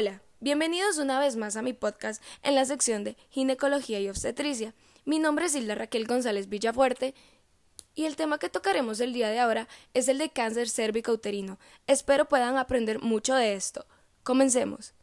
Hola, bienvenidos una vez más a mi podcast en la sección de Ginecología y Obstetricia. Mi nombre es Hilda Raquel González Villafuerte y el tema que tocaremos el día de ahora es el de cáncer cérvico-uterino. Espero puedan aprender mucho de esto. Comencemos.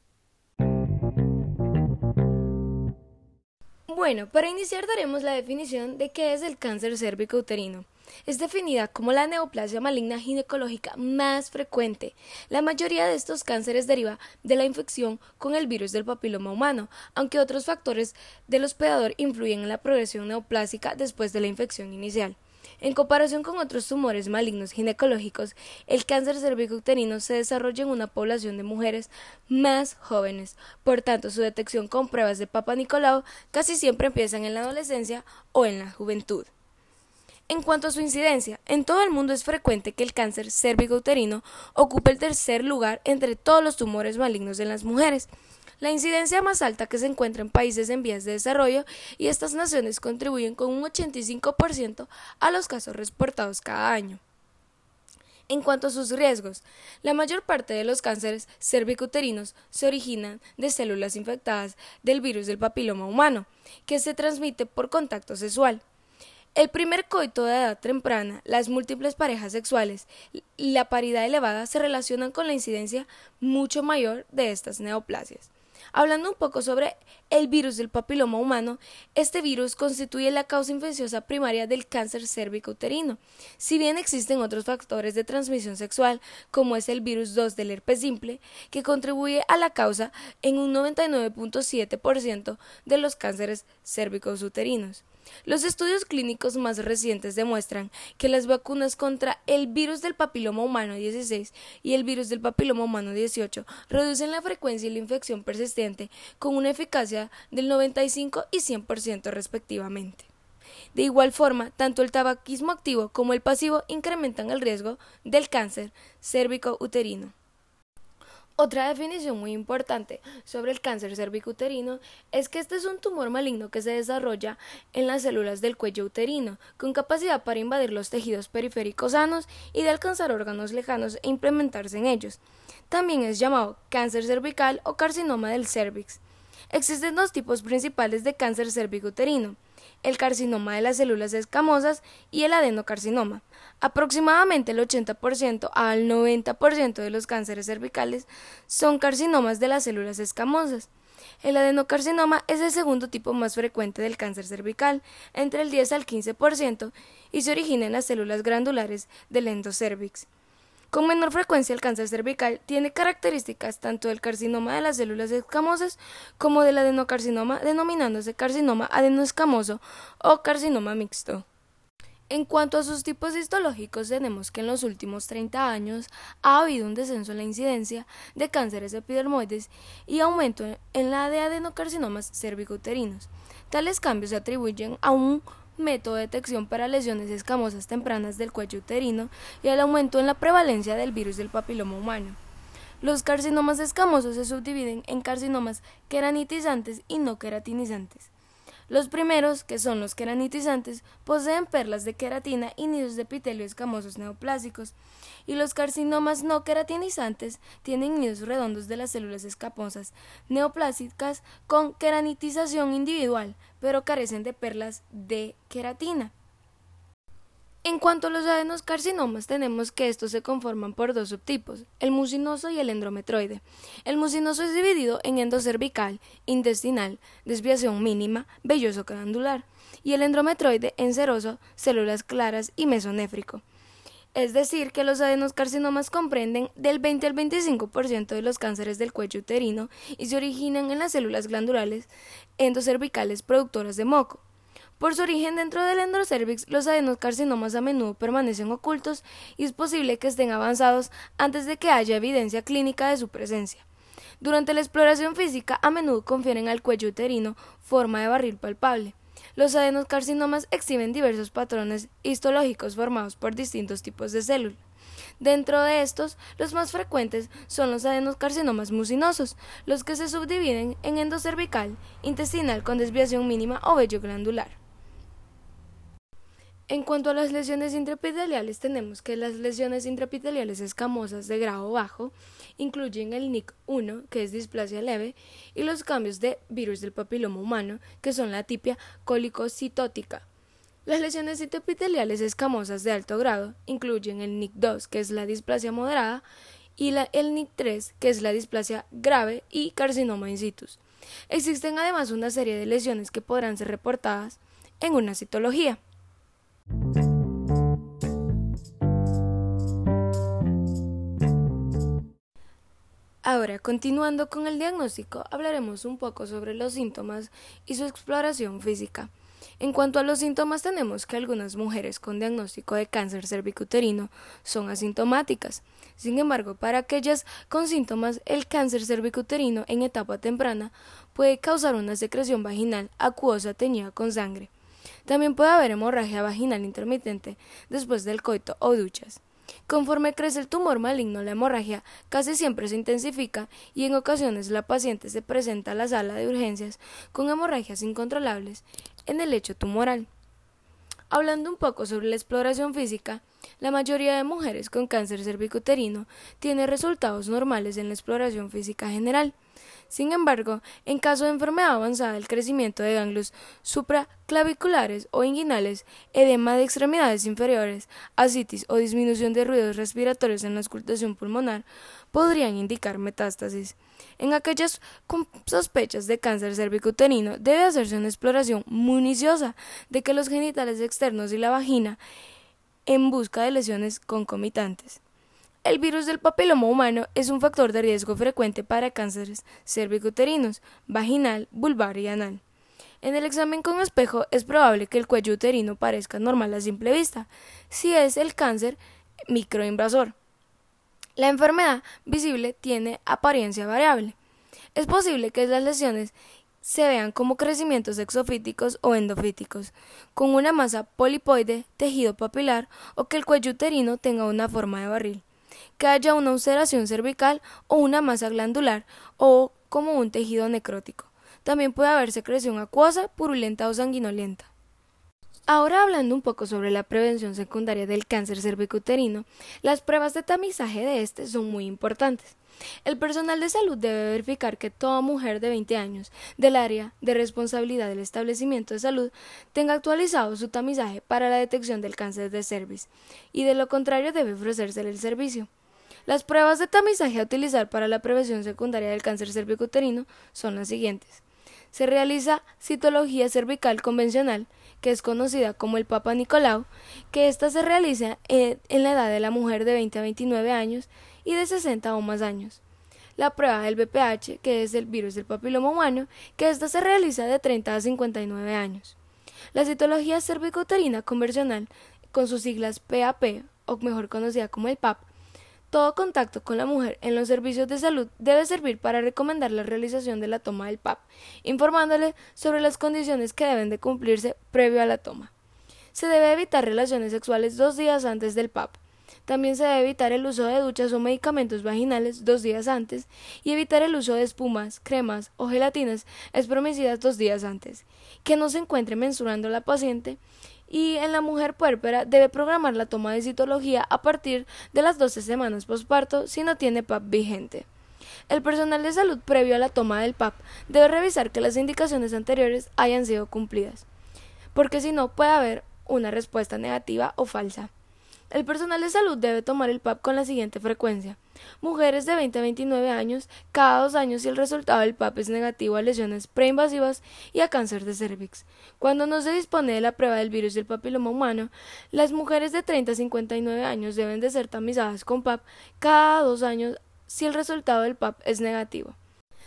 Bueno, para iniciar daremos la definición de qué es el cáncer cérvico-uterino. Es definida como la neoplasia maligna ginecológica más frecuente. La mayoría de estos cánceres deriva de la infección con el virus del papiloma humano, aunque otros factores del hospedador influyen en la progresión neoplásica después de la infección inicial. En comparación con otros tumores malignos ginecológicos, el cáncer cervicouterino se desarrolla en una población de mujeres más jóvenes. Por tanto, su detección con pruebas de Papa Nicolau casi siempre empiezan en la adolescencia o en la juventud. En cuanto a su incidencia, en todo el mundo es frecuente que el cáncer cérvico-uterino ocupe el tercer lugar entre todos los tumores malignos en las mujeres. La incidencia más alta que se encuentra en países en vías de desarrollo y estas naciones contribuyen con un 85% a los casos reportados cada año. En cuanto a sus riesgos, la mayor parte de los cánceres cervicouterinos se originan de células infectadas del virus del papiloma humano, que se transmite por contacto sexual. El primer coito de edad temprana, las múltiples parejas sexuales y la paridad elevada se relacionan con la incidencia mucho mayor de estas neoplasias. Hablando un poco sobre el virus del papiloma humano, este virus constituye la causa infecciosa primaria del cáncer cérvico-uterino. Si bien existen otros factores de transmisión sexual, como es el virus 2 del herpes simple, que contribuye a la causa en un 99.7% de los cánceres cérvicos uterinos. Los estudios clínicos más recientes demuestran que las vacunas contra el virus del papiloma humano 16 y el virus del papiloma humano 18 reducen la frecuencia y la infección persistente con una eficacia del 95 y 100% respectivamente. De igual forma, tanto el tabaquismo activo como el pasivo incrementan el riesgo del cáncer cérvico uterino. Otra definición muy importante sobre el cáncer cervicuterino es que este es un tumor maligno que se desarrolla en las células del cuello uterino, con capacidad para invadir los tejidos periféricos sanos y de alcanzar órganos lejanos e implementarse en ellos. También es llamado cáncer cervical o carcinoma del cervix. Existen dos tipos principales de cáncer cervicuterino el carcinoma de las células escamosas y el adenocarcinoma. Aproximadamente el 80% al 90% de los cánceres cervicales son carcinomas de las células escamosas. El adenocarcinoma es el segundo tipo más frecuente del cáncer cervical, entre el 10 al 15%, y se origina en las células glandulares del endocervix. Con menor frecuencia el cáncer cervical tiene características tanto del carcinoma de las células escamosas como del adenocarcinoma, denominándose carcinoma adenoescamoso o carcinoma mixto. En cuanto a sus tipos histológicos, tenemos que en los últimos 30 años ha habido un descenso en la incidencia de cánceres epidermoides y aumento en la de adenocarcinomas cervicouterinos. Tales cambios se atribuyen a un método de detección para lesiones escamosas tempranas del cuello uterino y al aumento en la prevalencia del virus del papiloma humano. Los carcinomas escamosos se subdividen en carcinomas queranitizantes y no queratinizantes. Los primeros, que son los queranitizantes, poseen perlas de queratina y nidos de epitelio escamosos neoplásicos, y los carcinomas no queratinizantes tienen nidos redondos de las células escamosas neoplásicas con queranitización individual, pero carecen de perlas de queratina. En cuanto a los adenoscarcinomas, tenemos que estos se conforman por dos subtipos, el mucinoso y el endometroide. El mucinoso es dividido en endocervical, intestinal, desviación mínima, velloso glandular, y el endometroide en seroso, células claras y mesonéfrico. Es decir, que los adenoscarcinomas comprenden del 20 al 25% de los cánceres del cuello uterino y se originan en las células glandulares endocervicales productoras de moco. Por su origen dentro del endocervix, los adenocarcinomas a menudo permanecen ocultos y es posible que estén avanzados antes de que haya evidencia clínica de su presencia. Durante la exploración física, a menudo confieren al cuello uterino forma de barril palpable. Los adenocarcinomas exhiben diversos patrones histológicos formados por distintos tipos de células. Dentro de estos, los más frecuentes son los adenocarcinomas mucinosos, los que se subdividen en endocervical, intestinal con desviación mínima o vello glandular. En cuanto a las lesiones intraepiteliales, tenemos que las lesiones intraepiteliales escamosas de grado bajo incluyen el NIC1, que es displasia leve, y los cambios de virus del papiloma humano, que son la tipia colicocitótica. Las lesiones intraepiteliales escamosas de alto grado incluyen el NIC2, que es la displasia moderada, y la, el NIC3, que es la displasia grave y carcinoma in situ. Existen además una serie de lesiones que podrán ser reportadas en una citología. Ahora, continuando con el diagnóstico, hablaremos un poco sobre los síntomas y su exploración física. En cuanto a los síntomas, tenemos que algunas mujeres con diagnóstico de cáncer cervicuterino son asintomáticas. Sin embargo, para aquellas con síntomas, el cáncer cervicuterino en etapa temprana puede causar una secreción vaginal acuosa teñida con sangre. También puede haber hemorragia vaginal intermitente después del coito o duchas. Conforme crece el tumor maligno, la hemorragia casi siempre se intensifica y en ocasiones la paciente se presenta a la sala de urgencias con hemorragias incontrolables en el lecho tumoral. Hablando un poco sobre la exploración física, la mayoría de mujeres con cáncer cervicuterino tiene resultados normales en la exploración física general. Sin embargo, en caso de enfermedad avanzada del crecimiento de ganglios supraclaviculares o inguinales, edema de extremidades inferiores, asitis o disminución de ruidos respiratorios en la auscultación pulmonar, podrían indicar metástasis. En aquellas con sospechas de cáncer cervicuterino debe hacerse una exploración municiosa de que los genitales externos y la vagina en busca de lesiones concomitantes. El virus del papiloma humano es un factor de riesgo frecuente para cánceres cervicuterinos, vaginal, vulvar y anal. En el examen con espejo es probable que el cuello uterino parezca normal a simple vista, si es el cáncer microinvasor. La enfermedad visible tiene apariencia variable. Es posible que las lesiones se vean como crecimientos exofíticos o endofíticos, con una masa polipoide, tejido papilar o que el cuello uterino tenga una forma de barril que haya una ulceración cervical o una masa glandular o como un tejido necrótico. También puede haber secreción acuosa, purulenta o sanguinolenta. Ahora hablando un poco sobre la prevención secundaria del cáncer cervicuterino, las pruebas de tamizaje de este son muy importantes. El personal de salud debe verificar que toda mujer de 20 años del área de responsabilidad del establecimiento de salud tenga actualizado su tamizaje para la detección del cáncer de cervix y de lo contrario debe ofrecérsele el servicio. Las pruebas de tamizaje a utilizar para la prevención secundaria del cáncer cervicuterino son las siguientes. Se realiza citología cervical convencional, que es conocida como el Papa Nicolau, que ésta se realiza en, la edad de la mujer de 20 a 29 años y de 60 o más años. La prueba del BPH, que es el virus del papiloma humano, que ésta se realiza de 30 a 59 años. La citología cervicuterina convencional, con sus siglas PAP, o mejor conocida como el PAP, todo contacto con la mujer en los servicios de salud debe servir para recomendar la realización de la toma del PAP, informándole sobre las condiciones que deben de cumplirse previo a la toma. Se debe evitar relaciones sexuales dos días antes del PAP. También se debe evitar el uso de duchas o medicamentos vaginales dos días antes y evitar el uso de espumas, cremas o gelatinas espromecidas dos días antes. Que no se encuentre menstruando la paciente y en la mujer puérpera debe programar la toma de citología a partir de las 12 semanas posparto si no tiene PAP vigente. El personal de salud previo a la toma del PAP debe revisar que las indicaciones anteriores hayan sido cumplidas, porque si no puede haber una respuesta negativa o falsa. El personal de salud debe tomar el PAP con la siguiente frecuencia. Mujeres de 20 a 29 años, cada dos años si el resultado del PAP es negativo a lesiones preinvasivas y a cáncer de cervix. Cuando no se dispone de la prueba del virus del papiloma humano, las mujeres de 30 a 59 años deben de ser tamizadas con PAP cada dos años si el resultado del PAP es negativo.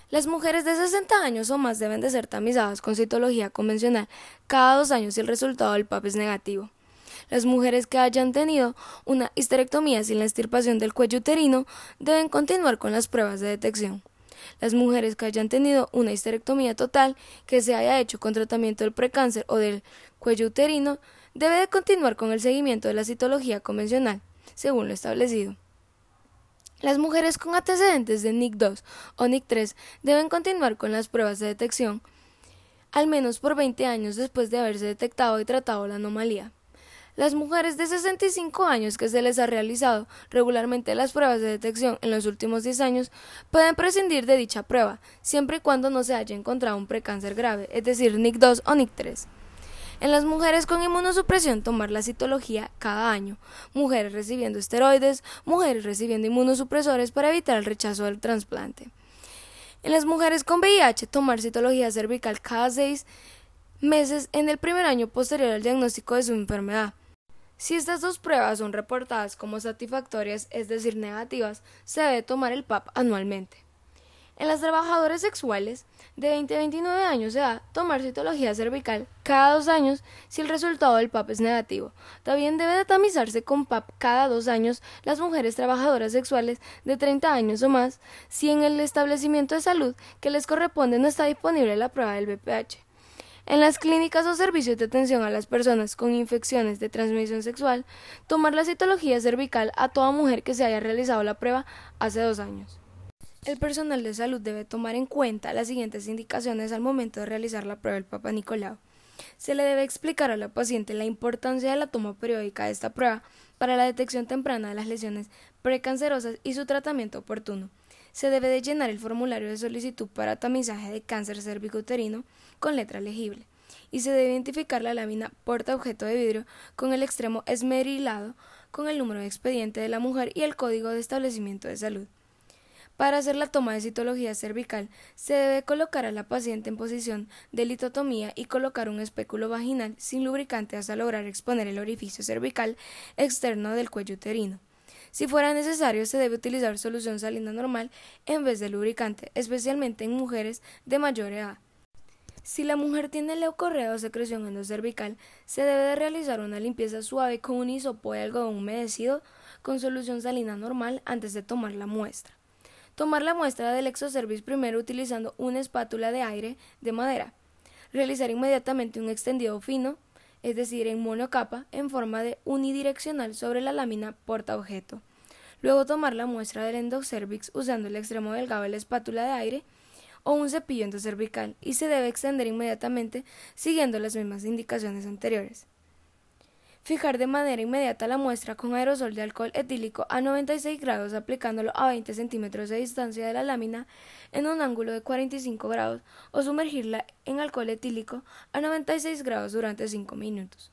Las mujeres de 60 años o más deben de ser tamizadas con citología convencional cada dos años si el resultado del PAP es negativo. Las mujeres que hayan tenido una histerectomía sin la extirpación del cuello uterino deben continuar con las pruebas de detección. Las mujeres que hayan tenido una histerectomía total que se haya hecho con tratamiento del precáncer o del cuello uterino debe de continuar con el seguimiento de la citología convencional, según lo establecido. Las mujeres con antecedentes de NIC2 o NIC3 deben continuar con las pruebas de detección, al menos por 20 años después de haberse detectado y tratado la anomalía. Las mujeres de 65 años que se les ha realizado regularmente las pruebas de detección en los últimos 10 años pueden prescindir de dicha prueba, siempre y cuando no se haya encontrado un precáncer grave, es decir, NIC2 o NIC3. En las mujeres con inmunosupresión tomar la citología cada año, mujeres recibiendo esteroides, mujeres recibiendo inmunosupresores para evitar el rechazo del trasplante. En las mujeres con VIH tomar citología cervical cada seis meses en el primer año posterior al diagnóstico de su enfermedad. Si estas dos pruebas son reportadas como satisfactorias, es decir, negativas, se debe tomar el PAP anualmente. En las trabajadoras sexuales de 20 a 29 años de edad, tomar citología cervical cada dos años si el resultado del PAP es negativo. También debe de tamizarse con PAP cada dos años las mujeres trabajadoras sexuales de 30 años o más si en el establecimiento de salud que les corresponde no está disponible la prueba del BPH. En las clínicas o servicios de atención a las personas con infecciones de transmisión sexual, tomar la citología cervical a toda mujer que se haya realizado la prueba hace dos años. El personal de salud debe tomar en cuenta las siguientes indicaciones al momento de realizar la prueba del Papa Nicolau. Se le debe explicar a la paciente la importancia de la toma periódica de esta prueba para la detección temprana de las lesiones precancerosas y su tratamiento oportuno. Se debe de llenar el formulario de solicitud para tamizaje de cáncer cervicouterino con letra legible y se debe identificar la lámina porta objeto de vidrio con el extremo esmerilado con el número de expediente de la mujer y el código de establecimiento de salud. Para hacer la toma de citología cervical, se debe colocar a la paciente en posición de litotomía y colocar un espéculo vaginal sin lubricante hasta lograr exponer el orificio cervical externo del cuello uterino. Si fuera necesario, se debe utilizar solución salina normal en vez de lubricante, especialmente en mujeres de mayor edad. Si la mujer tiene leucorrea o secreción endocervical, se debe de realizar una limpieza suave con un hisopo de algodón humedecido con solución salina normal antes de tomar la muestra. Tomar la muestra del exocervis primero utilizando una espátula de aire de madera. Realizar inmediatamente un extendido fino, es decir, en monocapa, en forma de unidireccional sobre la lámina porta-objeto. Luego tomar la muestra del endocervix usando el extremo delgado de la espátula de aire o un cepillo endocervical y se debe extender inmediatamente siguiendo las mismas indicaciones anteriores. Fijar de manera inmediata la muestra con aerosol de alcohol etílico a 96 grados aplicándolo a 20 centímetros de distancia de la lámina en un ángulo de 45 grados o sumergirla en alcohol etílico a 96 grados durante 5 minutos.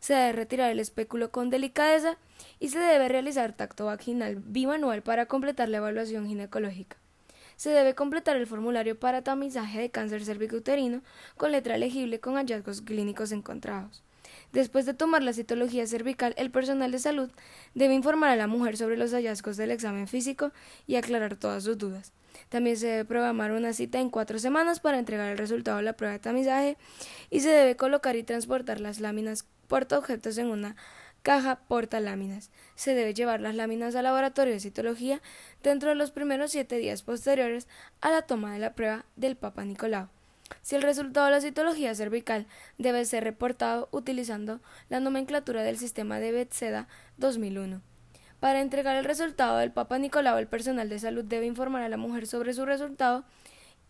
Se debe retirar el espéculo con delicadeza y se debe realizar tacto vaginal bimanual para completar la evaluación ginecológica. Se debe completar el formulario para tamizaje de cáncer cervicouterino con letra legible con hallazgos clínicos encontrados. Después de tomar la citología cervical, el personal de salud debe informar a la mujer sobre los hallazgos del examen físico y aclarar todas sus dudas. También se debe programar una cita en cuatro semanas para entregar el resultado de la prueba de tamizaje y se debe colocar y transportar las láminas porta-objetos en una caja porta-láminas. Se debe llevar las láminas al laboratorio de citología dentro de los primeros siete días posteriores a la toma de la prueba del Papa Nicolau. Si el resultado de la citología cervical debe ser reportado utilizando la nomenclatura del sistema de Bethesda 2001. Para entregar el resultado del Papa Nicolau, el personal de salud debe informar a la mujer sobre su resultado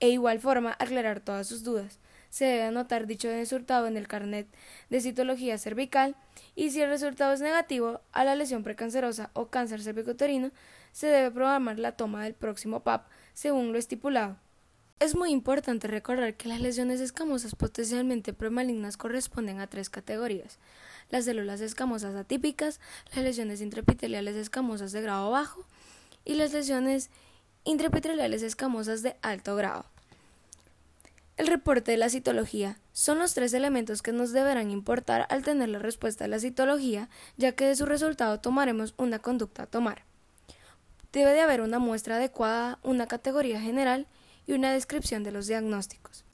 e igual forma aclarar todas sus dudas. Se debe anotar dicho resultado en el carnet de citología cervical y si el resultado es negativo a la lesión precancerosa o cáncer cervicoterino, se debe programar la toma del próximo PAP según lo estipulado. Es muy importante recordar que las lesiones escamosas potencialmente premalignas corresponden a tres categorías. Las células escamosas atípicas, las lesiones intraepiteliales escamosas de grado bajo y las lesiones intraepiteliales escamosas de alto grado. El reporte de la citología son los tres elementos que nos deberán importar al tener la respuesta a la citología, ya que de su resultado tomaremos una conducta a tomar. Debe de haber una muestra adecuada, una categoría general y una descripción de los diagnósticos.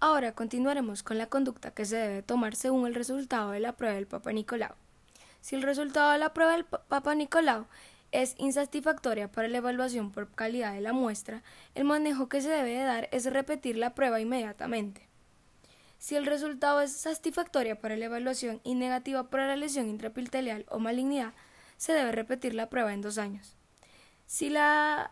Ahora continuaremos con la conducta que se debe tomar según el resultado de la prueba del Papa Nicolau. Si el resultado de la prueba del Papa Nicolau es insatisfactoria para la evaluación por calidad de la muestra, el manejo que se debe dar es repetir la prueba inmediatamente. Si el resultado es satisfactoria para la evaluación y negativa para la lesión intraepitelial o malignidad, se debe repetir la prueba en dos años. Si la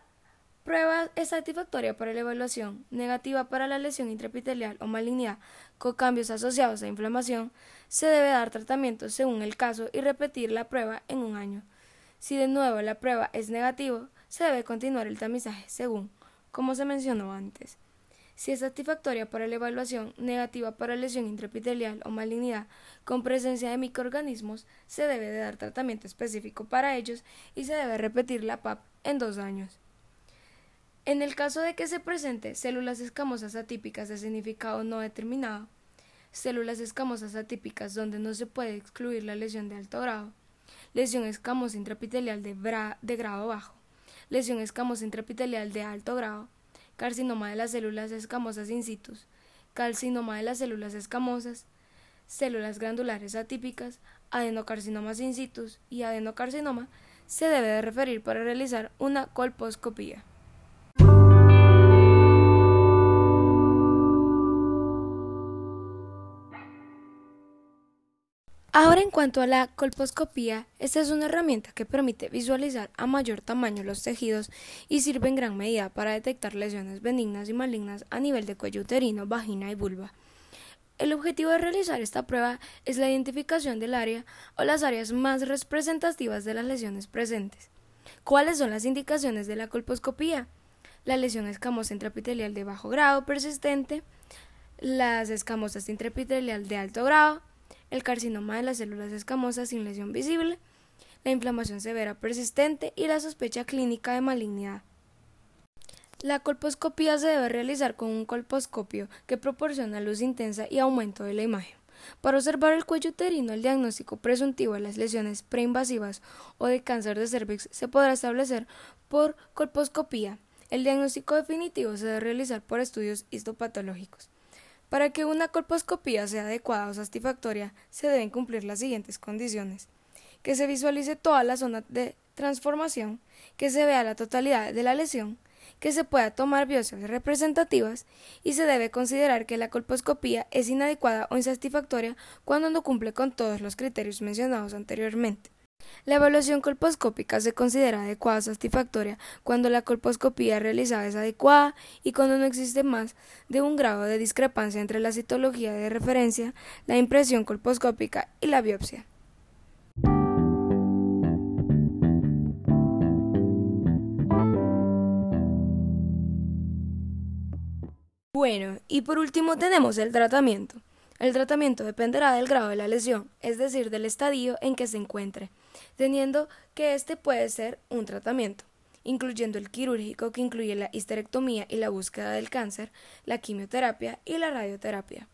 Prueba es satisfactoria para la evaluación, negativa para la lesión intraepitelial o malignidad con cambios asociados a inflamación, se debe dar tratamiento según el caso y repetir la prueba en un año. Si de nuevo la prueba es negativa, se debe continuar el tamizaje según, como se mencionó antes. Si es satisfactoria para la evaluación, negativa para lesión intraepitelial o malignidad con presencia de microorganismos, se debe de dar tratamiento específico para ellos y se debe repetir la PAP en dos años. En el caso de que se presente células escamosas atípicas de significado no determinado, células escamosas atípicas donde no se puede excluir la lesión de alto grado, lesión escamosa intraepitelial de, de grado bajo, lesión escamosa intraepitelial de alto grado, carcinoma de las células escamosas in situ, carcinoma de las células escamosas, células glandulares atípicas, adenocarcinomas in situ y adenocarcinoma, se debe de referir para realizar una colposcopía. Ahora en cuanto a la colposcopía, esta es una herramienta que permite visualizar a mayor tamaño los tejidos y sirve en gran medida para detectar lesiones benignas y malignas a nivel de cuello uterino, vagina y vulva. El objetivo de realizar esta prueba es la identificación del área o las áreas más representativas de las lesiones presentes. ¿Cuáles son las indicaciones de la colposcopía? La lesión escamosa intraepitelial de bajo grado persistente, las escamosas intraepitelial de alto grado, el carcinoma de las células escamosas sin lesión visible, la inflamación severa persistente y la sospecha clínica de malignidad. La colposcopía se debe realizar con un colposcopio que proporciona luz intensa y aumento de la imagen. Para observar el cuello uterino, el diagnóstico presuntivo de las lesiones preinvasivas o de cáncer de cervix se podrá establecer por colposcopía. El diagnóstico definitivo se debe realizar por estudios histopatológicos. Para que una colposcopía sea adecuada o satisfactoria, se deben cumplir las siguientes condiciones. Que se visualice toda la zona de transformación, que se vea la totalidad de la lesión, que se pueda tomar biopsias representativas y se debe considerar que la colposcopía es inadecuada o insatisfactoria cuando no cumple con todos los criterios mencionados anteriormente. La evaluación colposcópica se considera adecuada o satisfactoria cuando la colposcopía realizada es adecuada y cuando no existe más de un grado de discrepancia entre la citología de referencia, la impresión colposcópica y la biopsia. Bueno, y por último tenemos el tratamiento. El tratamiento dependerá del grado de la lesión, es decir, del estadio en que se encuentre teniendo que este puede ser un tratamiento, incluyendo el quirúrgico que incluye la histerectomía y la búsqueda del cáncer, la quimioterapia y la radioterapia.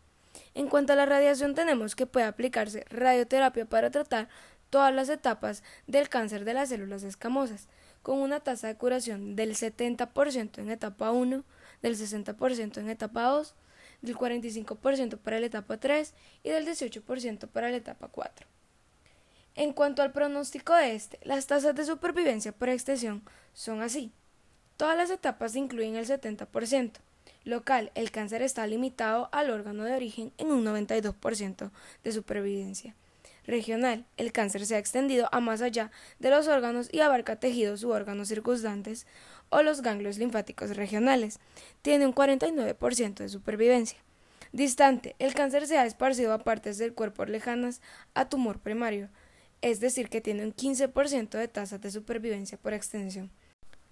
En cuanto a la radiación tenemos que puede aplicarse radioterapia para tratar todas las etapas del cáncer de las células escamosas, con una tasa de curación del 70% en etapa 1, del 60% en etapa 2, del 45% para la etapa 3 y del 18% para la etapa 4. En cuanto al pronóstico de este, las tasas de supervivencia por extensión son así. Todas las etapas incluyen el 70%. Local, el cáncer está limitado al órgano de origen en un 92% de supervivencia. Regional, el cáncer se ha extendido a más allá de los órganos y abarca tejidos u órganos circundantes o los ganglios linfáticos regionales. Tiene un 49% de supervivencia. Distante, el cáncer se ha esparcido a partes del cuerpo lejanas a tumor primario es decir, que tiene un 15% de tasa de supervivencia por extensión.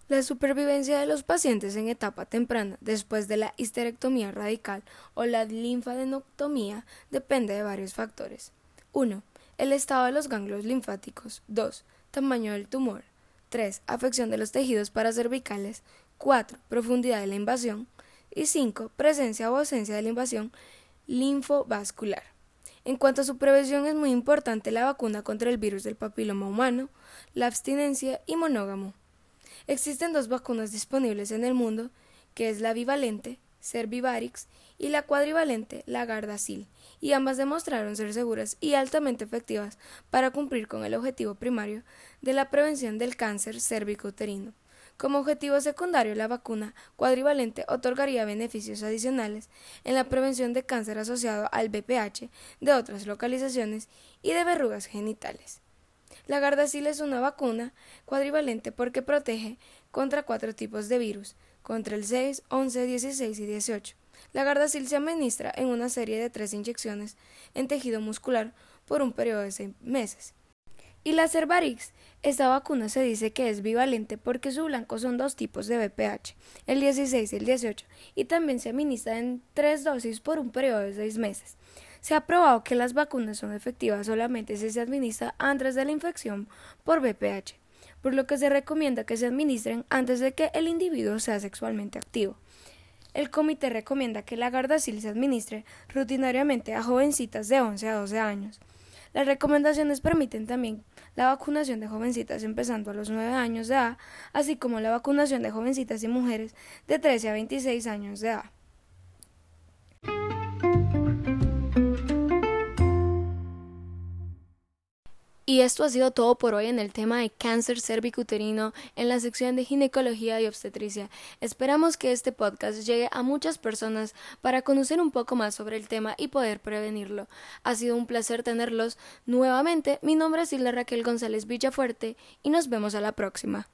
La supervivencia de los pacientes en etapa temprana después de la histerectomía radical o la linfadenectomía depende de varios factores. 1. El estado de los ganglios linfáticos. 2. Tamaño del tumor. 3. Afección de los tejidos paracervicales. 4. Profundidad de la invasión. Y 5. Presencia o ausencia de la invasión linfovascular. En cuanto a su prevención es muy importante la vacuna contra el virus del papiloma humano, la abstinencia y monógamo. Existen dos vacunas disponibles en el mundo, que es la bivalente, Servivarix, y la cuadrivalente, la Gardasil, y ambas demostraron ser seguras y altamente efectivas para cumplir con el objetivo primario de la prevención del cáncer cérvico-uterino. Como objetivo secundario, la vacuna cuadrivalente otorgaría beneficios adicionales en la prevención de cáncer asociado al BPH de otras localizaciones y de verrugas genitales. La Gardasil es una vacuna cuadrivalente porque protege contra cuatro tipos de virus, contra el 6, 11, 16 y 18. La Gardasil se administra en una serie de tres inyecciones en tejido muscular por un periodo de seis meses. Y la Cervarix, esta vacuna se dice que es bivalente porque su blanco son dos tipos de BPH, el 16 y el 18, y también se administra en tres dosis por un periodo de seis meses. Se ha probado que las vacunas son efectivas solamente si se administra antes de la infección por BPH, por lo que se recomienda que se administren antes de que el individuo sea sexualmente activo. El comité recomienda que la Gardasil se administre rutinariamente a jovencitas de 11 a 12 años. Las recomendaciones permiten también la vacunación de jovencitas empezando a los 9 años de edad, así como la vacunación de jovencitas y mujeres de 13 a 26 años de edad. Y esto ha sido todo por hoy en el tema de cáncer cervicuterino en la sección de ginecología y obstetricia. Esperamos que este podcast llegue a muchas personas para conocer un poco más sobre el tema y poder prevenirlo. Ha sido un placer tenerlos nuevamente. Mi nombre es Hilda Raquel González Villafuerte y nos vemos a la próxima.